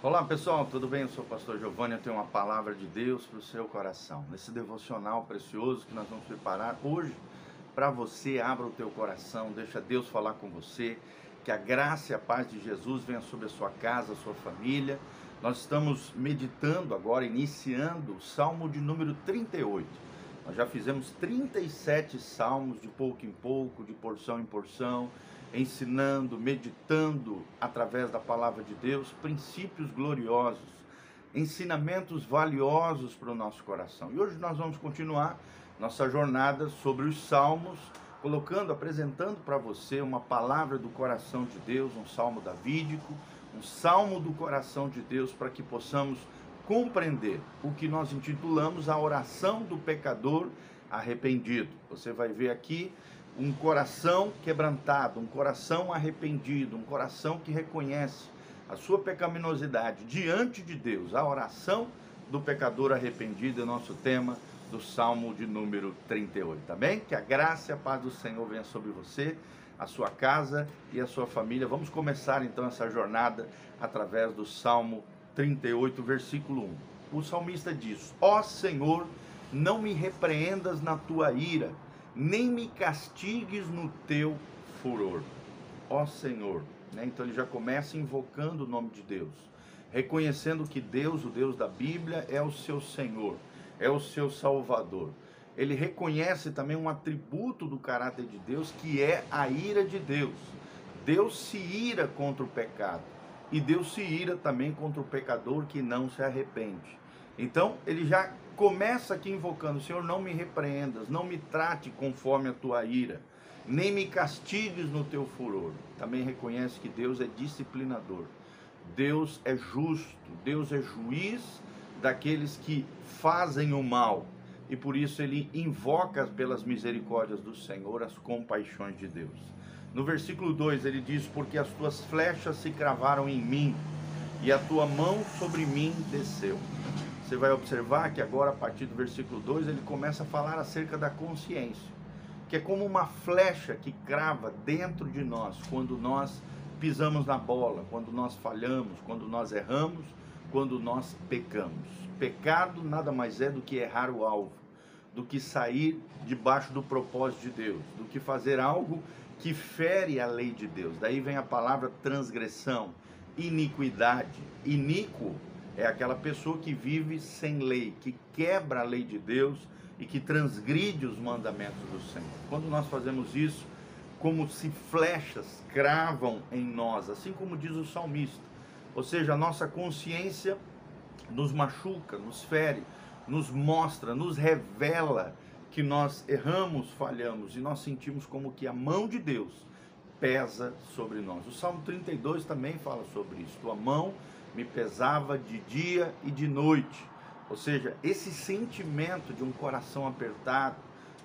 Olá pessoal, tudo bem? Eu sou o pastor Giovanni, eu tenho uma palavra de Deus para o seu coração. Nesse devocional precioso que nós vamos preparar hoje para você, abra o teu coração, deixa Deus falar com você, que a graça e a paz de Jesus venha sobre a sua casa, a sua família. Nós estamos meditando agora, iniciando o Salmo de número 38. Nós já fizemos 37 salmos de pouco em pouco, de porção em porção ensinando, meditando através da palavra de Deus princípios gloriosos, ensinamentos valiosos para o nosso coração. E hoje nós vamos continuar nossa jornada sobre os salmos, colocando, apresentando para você uma palavra do coração de Deus, um salmo davídico, um salmo do coração de Deus para que possamos compreender o que nós intitulamos a oração do pecador arrependido. Você vai ver aqui um coração quebrantado, um coração arrependido, um coração que reconhece a sua pecaminosidade diante de Deus. A oração do pecador arrependido é nosso tema do Salmo de número 38, tá bem? Que a graça e a paz do Senhor venha sobre você, a sua casa e a sua família. Vamos começar então essa jornada através do Salmo 38, versículo 1. O salmista diz: Ó Senhor, não me repreendas na tua ira nem me castigues no teu furor. Ó Senhor. Né? Então ele já começa invocando o nome de Deus, reconhecendo que Deus, o Deus da Bíblia, é o seu Senhor, é o seu Salvador. Ele reconhece também um atributo do caráter de Deus, que é a ira de Deus. Deus se ira contra o pecado e Deus se ira também contra o pecador que não se arrepende. Então, ele já começa aqui invocando: Senhor, não me repreendas, não me trate conforme a tua ira, nem me castigues no teu furor. Também reconhece que Deus é disciplinador, Deus é justo, Deus é juiz daqueles que fazem o mal. E por isso ele invoca pelas misericórdias do Senhor as compaixões de Deus. No versículo 2 ele diz: Porque as tuas flechas se cravaram em mim, e a tua mão sobre mim desceu. Você vai observar que agora, a partir do versículo 2, ele começa a falar acerca da consciência, que é como uma flecha que crava dentro de nós quando nós pisamos na bola, quando nós falhamos, quando nós erramos, quando nós pecamos. Pecado nada mais é do que errar o alvo, do que sair debaixo do propósito de Deus, do que fazer algo que fere a lei de Deus. Daí vem a palavra transgressão, iniquidade. Iníquo é aquela pessoa que vive sem lei, que quebra a lei de Deus e que transgride os mandamentos do Senhor. Quando nós fazemos isso, como se flechas cravam em nós, assim como diz o salmista. Ou seja, a nossa consciência nos machuca, nos fere, nos mostra, nos revela que nós erramos, falhamos e nós sentimos como que a mão de Deus pesa sobre nós. O Salmo 32 também fala sobre isso. Tua mão me pesava de dia e de noite. Ou seja, esse sentimento de um coração apertado,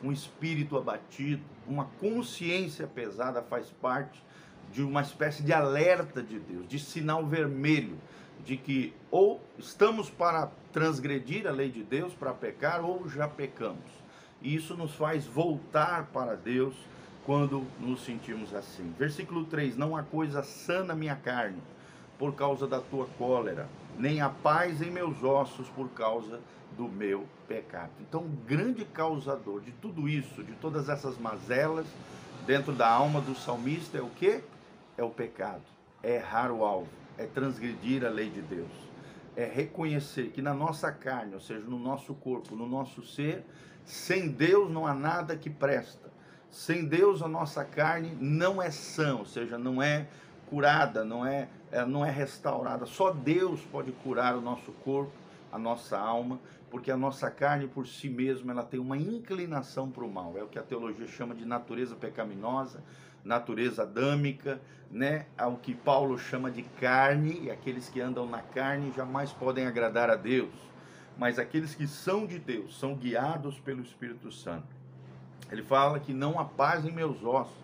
um espírito abatido, uma consciência pesada faz parte de uma espécie de alerta de Deus, de sinal vermelho, de que ou estamos para transgredir a lei de Deus, para pecar, ou já pecamos. E isso nos faz voltar para Deus quando nos sentimos assim. Versículo 3: Não há coisa sana minha carne por causa da tua cólera, nem a paz em meus ossos por causa do meu pecado. Então, o grande causador de tudo isso, de todas essas mazelas dentro da alma do salmista é o que? É o pecado, é errar o alvo, é transgredir a lei de Deus, é reconhecer que na nossa carne, ou seja, no nosso corpo, no nosso ser, sem Deus não há nada que presta. Sem Deus a nossa carne não é sã, ou seja, não é curada, não é, é, não é restaurada. Só Deus pode curar o nosso corpo, a nossa alma, porque a nossa carne por si mesma ela tem uma inclinação para o mal. É o que a teologia chama de natureza pecaminosa, natureza adâmica, né? Ao que Paulo chama de carne, e aqueles que andam na carne jamais podem agradar a Deus. Mas aqueles que são de Deus são guiados pelo Espírito Santo. Ele fala que não há paz em meus ossos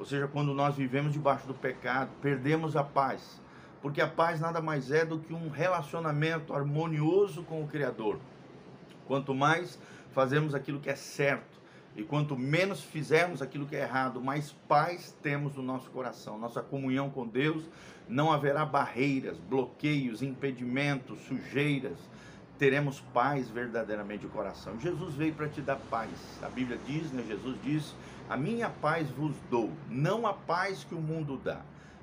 ou seja, quando nós vivemos debaixo do pecado, perdemos a paz. Porque a paz nada mais é do que um relacionamento harmonioso com o Criador. Quanto mais fazemos aquilo que é certo, E quanto menos fizermos aquilo que é errado, mais paz temos no nosso coração. Nossa comunhão com Deus não haverá barreiras, bloqueios, impedimentos, sujeiras. Teremos paz verdadeiramente de coração. Jesus veio para te dar paz. A Bíblia diz, né? Jesus diz: A minha paz vos dou, não a paz que o mundo dá,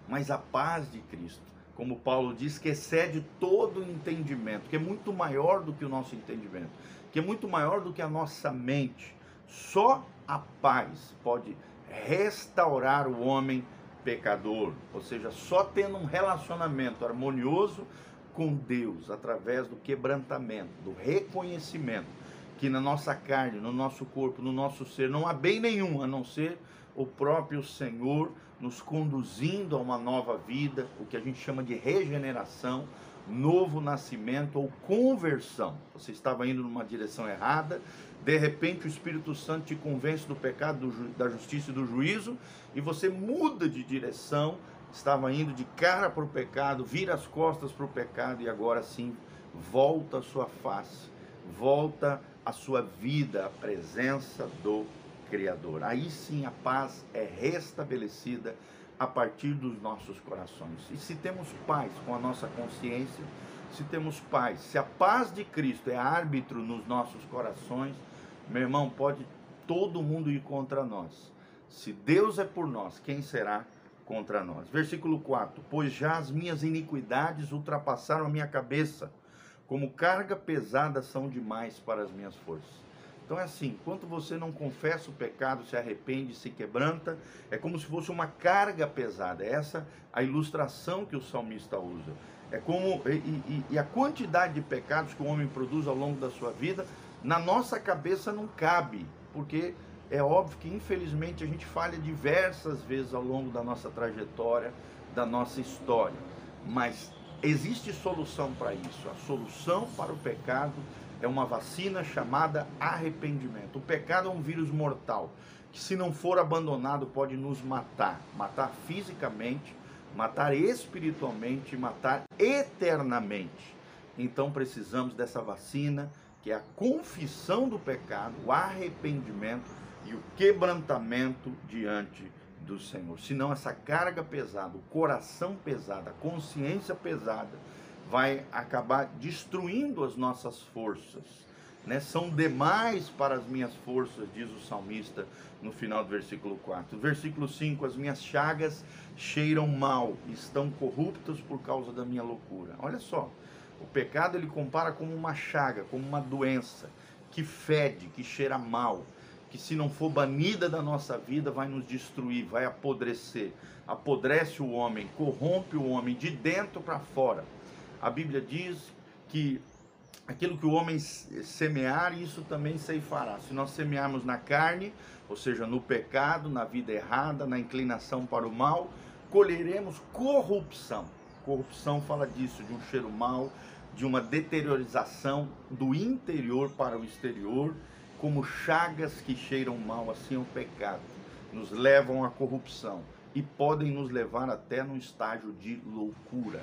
mas a paz de Cristo. Como Paulo diz, que excede todo entendimento, que é muito maior do que o nosso entendimento, que é muito maior do que a nossa mente. Só a paz pode restaurar o homem pecador, ou seja, só tendo um relacionamento harmonioso com Deus, através do quebrantamento, do reconhecimento que na nossa carne, no nosso corpo, no nosso ser, não há bem nenhum a não ser o próprio Senhor nos conduzindo a uma nova vida, o que a gente chama de regeneração, novo nascimento ou conversão. Você estava indo numa direção errada, de repente o Espírito Santo te convence do pecado, do, da justiça e do juízo, e você muda de direção, estava indo de cara para o pecado, vira as costas para o pecado e agora sim volta a sua face, volta a sua vida, a presença do Criador. Aí sim a paz é restabelecida a partir dos nossos corações. E se temos paz com a nossa consciência, se temos paz, se a paz de Cristo é árbitro nos nossos corações, meu irmão, pode todo mundo ir contra nós. Se Deus é por nós, quem será contra nós? Versículo 4: Pois já as minhas iniquidades ultrapassaram a minha cabeça, como carga pesada são demais para as minhas forças. Então é assim, enquanto você não confessa o pecado, se arrepende, se quebranta, é como se fosse uma carga pesada. É essa a ilustração que o salmista usa. É como e, e, e, a quantidade de pecados que o homem produz ao longo da sua vida, na nossa cabeça não cabe, porque é óbvio que infelizmente a gente falha diversas vezes ao longo da nossa trajetória, da nossa história. Mas existe solução para isso. A solução para o pecado é uma vacina chamada arrependimento. O pecado é um vírus mortal que, se não for abandonado, pode nos matar matar fisicamente, matar espiritualmente, matar eternamente. Então precisamos dessa vacina, que é a confissão do pecado, o arrependimento e o quebrantamento diante do Senhor. Senão, essa carga pesada, o coração pesado, a consciência pesada, vai acabar destruindo as nossas forças. Né? São demais para as minhas forças, diz o salmista no final do versículo 4. Versículo 5: As minhas chagas cheiram mal, estão corruptas por causa da minha loucura. Olha só, o pecado ele compara como uma chaga, como uma doença que fede, que cheira mal, que se não for banida da nossa vida vai nos destruir, vai apodrecer. Apodrece o homem, corrompe o homem de dentro para fora a Bíblia diz que aquilo que o homem semear, isso também ceifará. Se nós semearmos na carne, ou seja, no pecado, na vida errada, na inclinação para o mal, colheremos corrupção. Corrupção fala disso, de um cheiro mau, de uma deteriorização do interior para o exterior, como chagas que cheiram mal, assim é o pecado, nos levam à corrupção e podem nos levar até num estágio de loucura.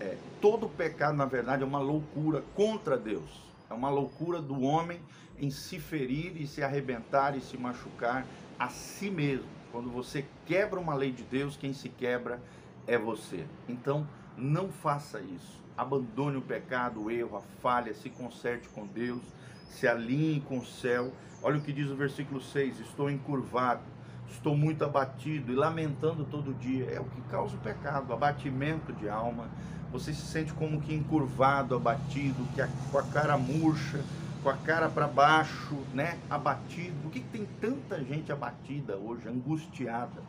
É, todo pecado, na verdade, é uma loucura contra Deus. É uma loucura do homem em se ferir e se arrebentar e se machucar a si mesmo. Quando você quebra uma lei de Deus, quem se quebra é você. Então, não faça isso. Abandone o pecado, o erro, a falha, se conserte com Deus, se alinhe com o céu. Olha o que diz o versículo 6: Estou encurvado, estou muito abatido e lamentando todo dia. É o que causa o pecado, abatimento de alma você se sente como que encurvado, abatido, que com a cara murcha, com a cara para baixo, né? Abatido. Por que, que tem tanta gente abatida hoje, angustiada?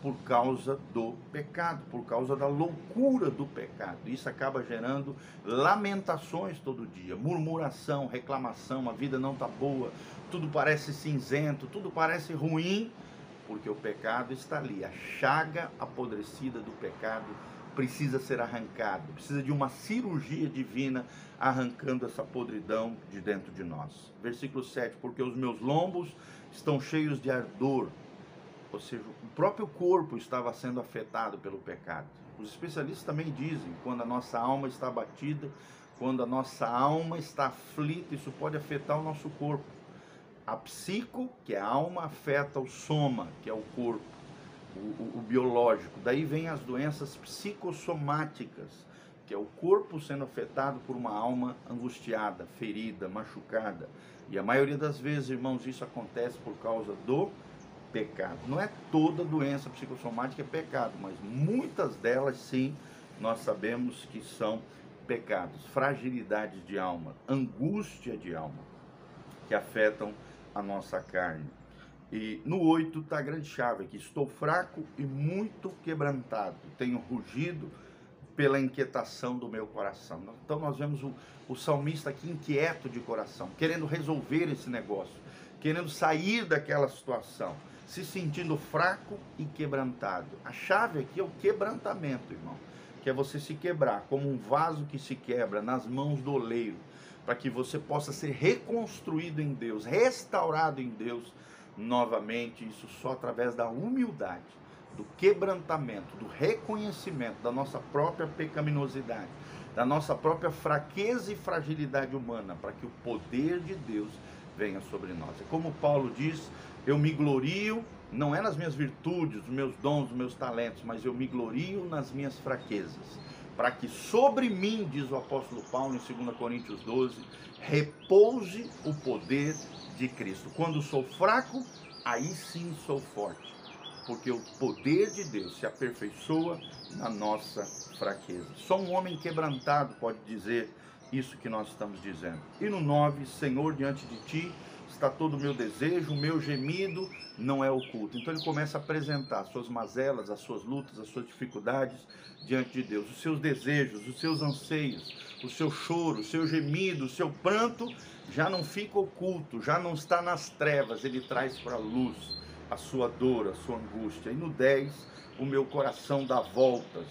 Por causa do pecado, por causa da loucura do pecado. Isso acaba gerando lamentações todo dia, murmuração, reclamação, a vida não está boa, tudo parece cinzento, tudo parece ruim, porque o pecado está ali, a chaga apodrecida do pecado precisa ser arrancado, precisa de uma cirurgia divina arrancando essa podridão de dentro de nós. Versículo 7: Porque os meus lombos estão cheios de ardor, ou seja, o próprio corpo estava sendo afetado pelo pecado. Os especialistas também dizem, quando a nossa alma está abatida, quando a nossa alma está aflita, isso pode afetar o nosso corpo. A psico, que é a alma, afeta o soma, que é o corpo, o, o, o biológico. Daí vem as doenças psicossomáticas, que é o corpo sendo afetado por uma alma angustiada, ferida, machucada. E a maioria das vezes, irmãos, isso acontece por causa do pecado. Não é toda doença psicossomática é pecado, mas muitas delas sim, nós sabemos que são pecados, fragilidades de alma, angústia de alma, que afetam a nossa carne. E no 8 está a grande chave aqui: estou fraco e muito quebrantado, tenho rugido pela inquietação do meu coração. Então nós vemos o, o salmista aqui inquieto de coração, querendo resolver esse negócio, querendo sair daquela situação, se sentindo fraco e quebrantado. A chave aqui é o quebrantamento, irmão, que é você se quebrar como um vaso que se quebra nas mãos do oleiro, para que você possa ser reconstruído em Deus, restaurado em Deus novamente, isso só através da humildade do quebrantamento, do reconhecimento da nossa própria pecaminosidade, da nossa própria fraqueza e fragilidade humana, para que o poder de Deus venha sobre nós. É como Paulo diz: eu me glorio não é nas minhas virtudes, nos meus dons, nos meus talentos, mas eu me glorio nas minhas fraquezas, para que sobre mim, diz o apóstolo Paulo em 2 Coríntios 12, repouse o poder de Cristo. Quando sou fraco, aí sim sou forte porque o poder de Deus se aperfeiçoa na nossa fraqueza. Só um homem quebrantado pode dizer isso que nós estamos dizendo. E no 9, Senhor, diante de ti está todo o meu desejo, o meu gemido não é oculto. Então ele começa a apresentar as suas mazelas, as suas lutas, as suas dificuldades diante de Deus, os seus desejos, os seus anseios, o seu choro, o seu gemido, o seu pranto já não fica oculto, já não está nas trevas, ele traz para a luz a sua dor, a sua angústia. E no 10, o meu coração dá voltas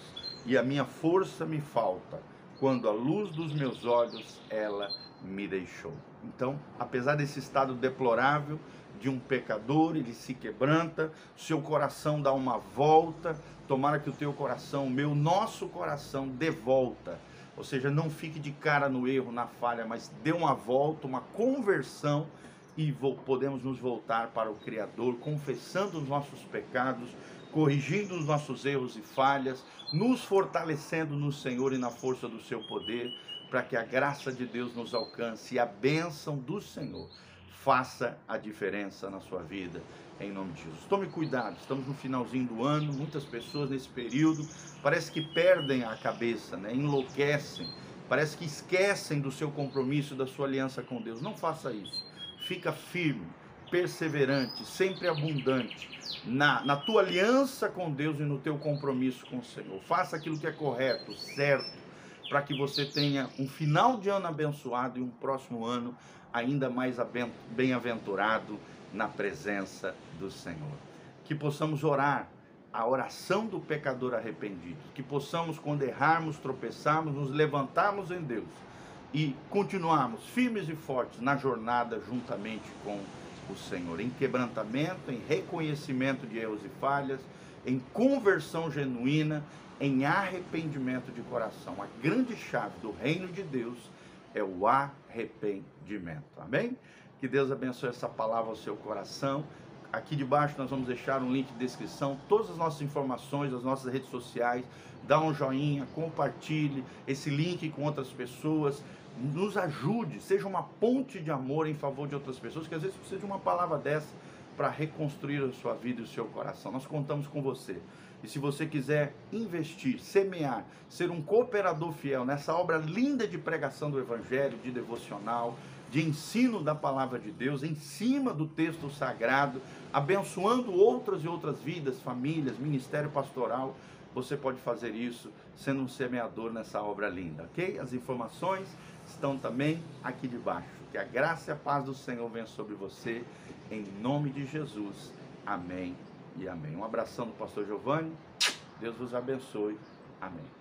e a minha força me falta, quando a luz dos meus olhos ela me deixou. Então, apesar desse estado deplorável de um pecador, ele se quebranta, seu coração dá uma volta, tomara que o teu coração, o meu, nosso coração dê volta. Ou seja, não fique de cara no erro, na falha, mas dê uma volta, uma conversão e podemos nos voltar para o Criador, confessando os nossos pecados, corrigindo os nossos erros e falhas, nos fortalecendo no Senhor e na força do seu poder, para que a graça de Deus nos alcance e a bênção do Senhor faça a diferença na sua vida, em nome de Jesus. Tome cuidado, estamos no finalzinho do ano, muitas pessoas nesse período parece que perdem a cabeça, né? enlouquecem, parece que esquecem do seu compromisso, da sua aliança com Deus. Não faça isso fica firme, perseverante, sempre abundante na, na tua aliança com Deus e no teu compromisso com o Senhor. Faça aquilo que é correto, certo, para que você tenha um final de ano abençoado e um próximo ano ainda mais bem-aventurado na presença do Senhor. Que possamos orar a oração do pecador arrependido, que possamos, quando errarmos, tropeçarmos, nos levantarmos em Deus e continuarmos firmes e fortes na jornada juntamente com o Senhor, em quebrantamento, em reconhecimento de erros e falhas, em conversão genuína, em arrependimento de coração. A grande chave do reino de Deus é o arrependimento. Amém? Que Deus abençoe essa palavra ao seu coração. Aqui debaixo nós vamos deixar um link de descrição, todas as nossas informações, as nossas redes sociais. Dá um joinha, compartilhe esse link com outras pessoas nos ajude, seja uma ponte de amor em favor de outras pessoas, que às vezes precisa de uma palavra dessa para reconstruir a sua vida e o seu coração. Nós contamos com você. E se você quiser investir, semear, ser um cooperador fiel nessa obra linda de pregação do Evangelho, de devocional, de ensino da palavra de Deus, em cima do texto sagrado, abençoando outras e outras vidas, famílias, ministério pastoral, você pode fazer isso sendo um semeador nessa obra linda, ok? As informações estão também aqui debaixo. Que a graça e a paz do Senhor venha sobre você, em nome de Jesus. Amém e amém. Um abração do pastor Giovanni. Deus vos abençoe. Amém.